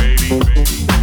disco.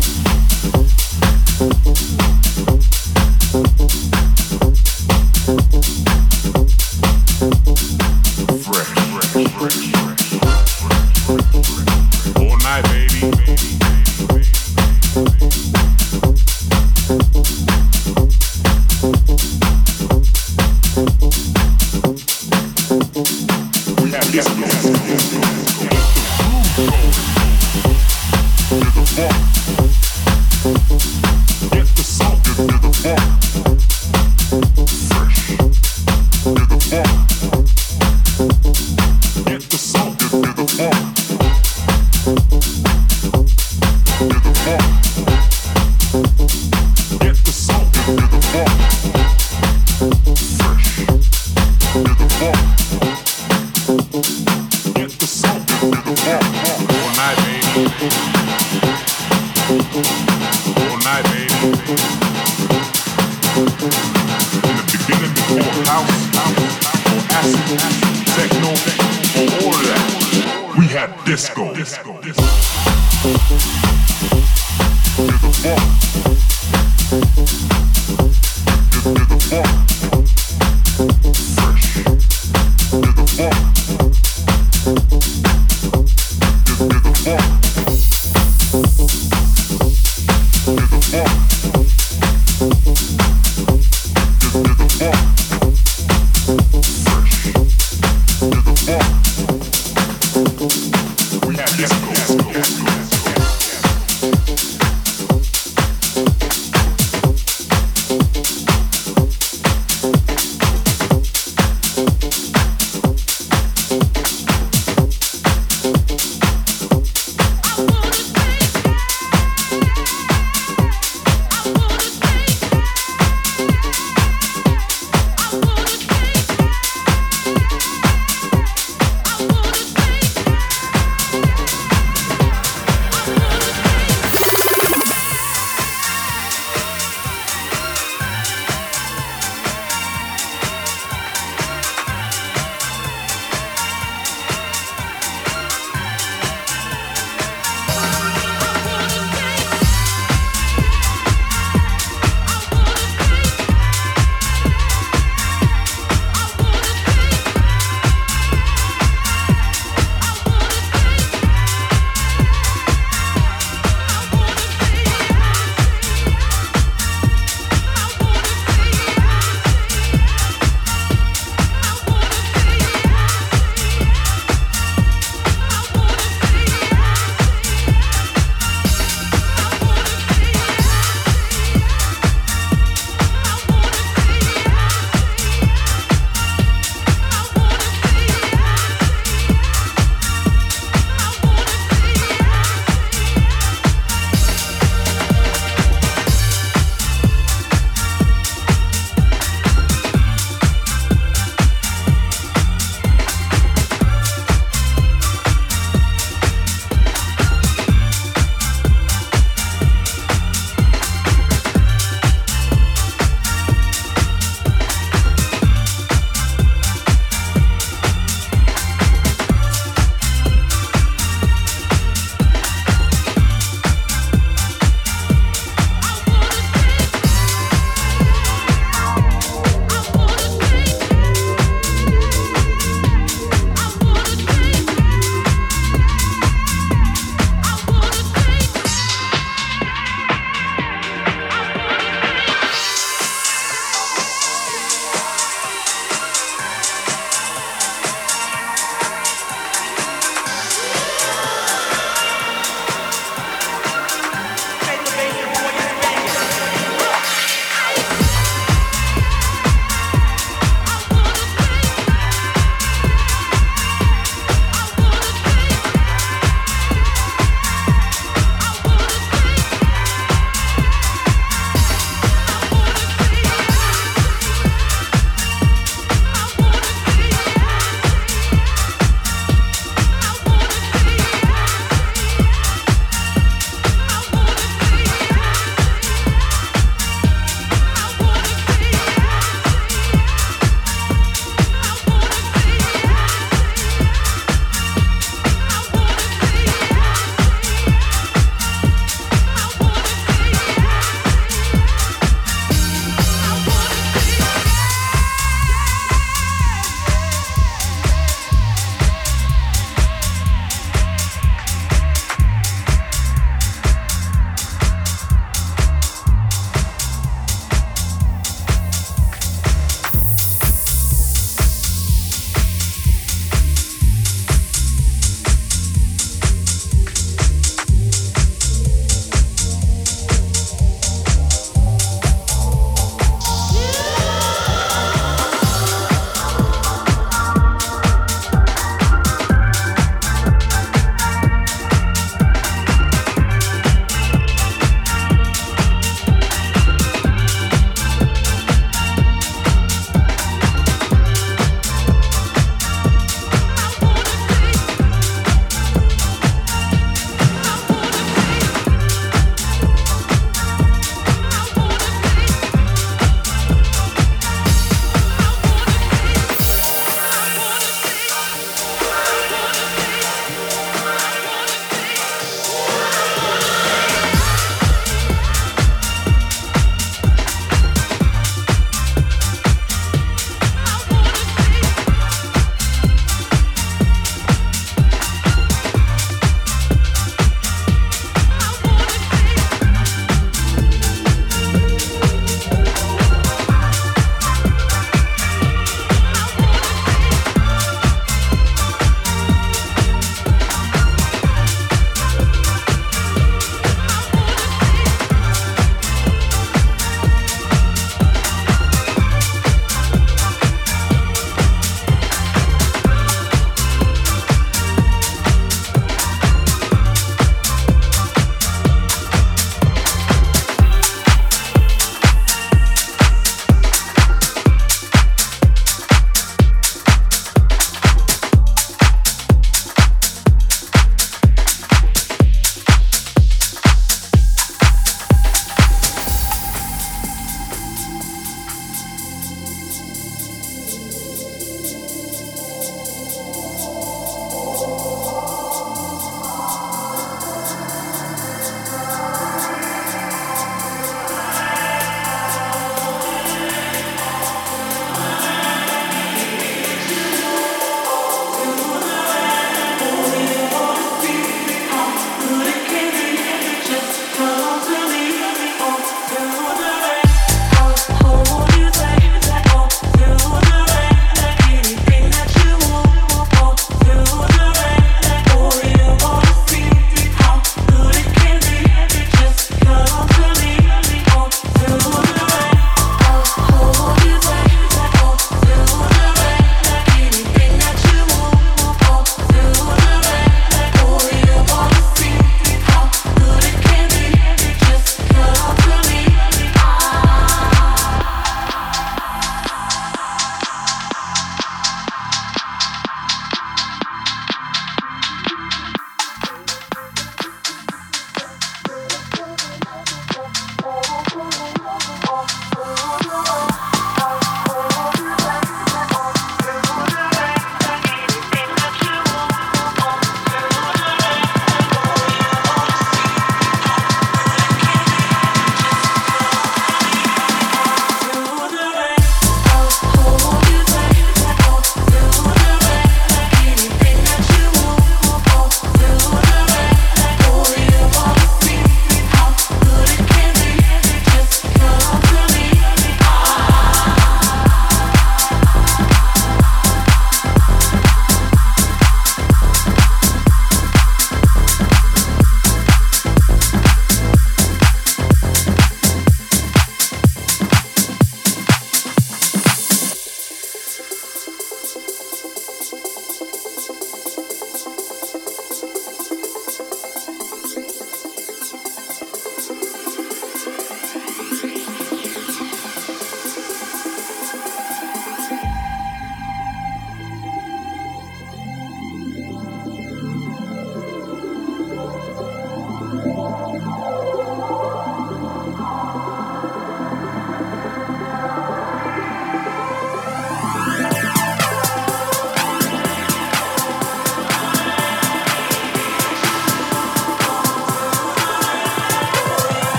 Disco.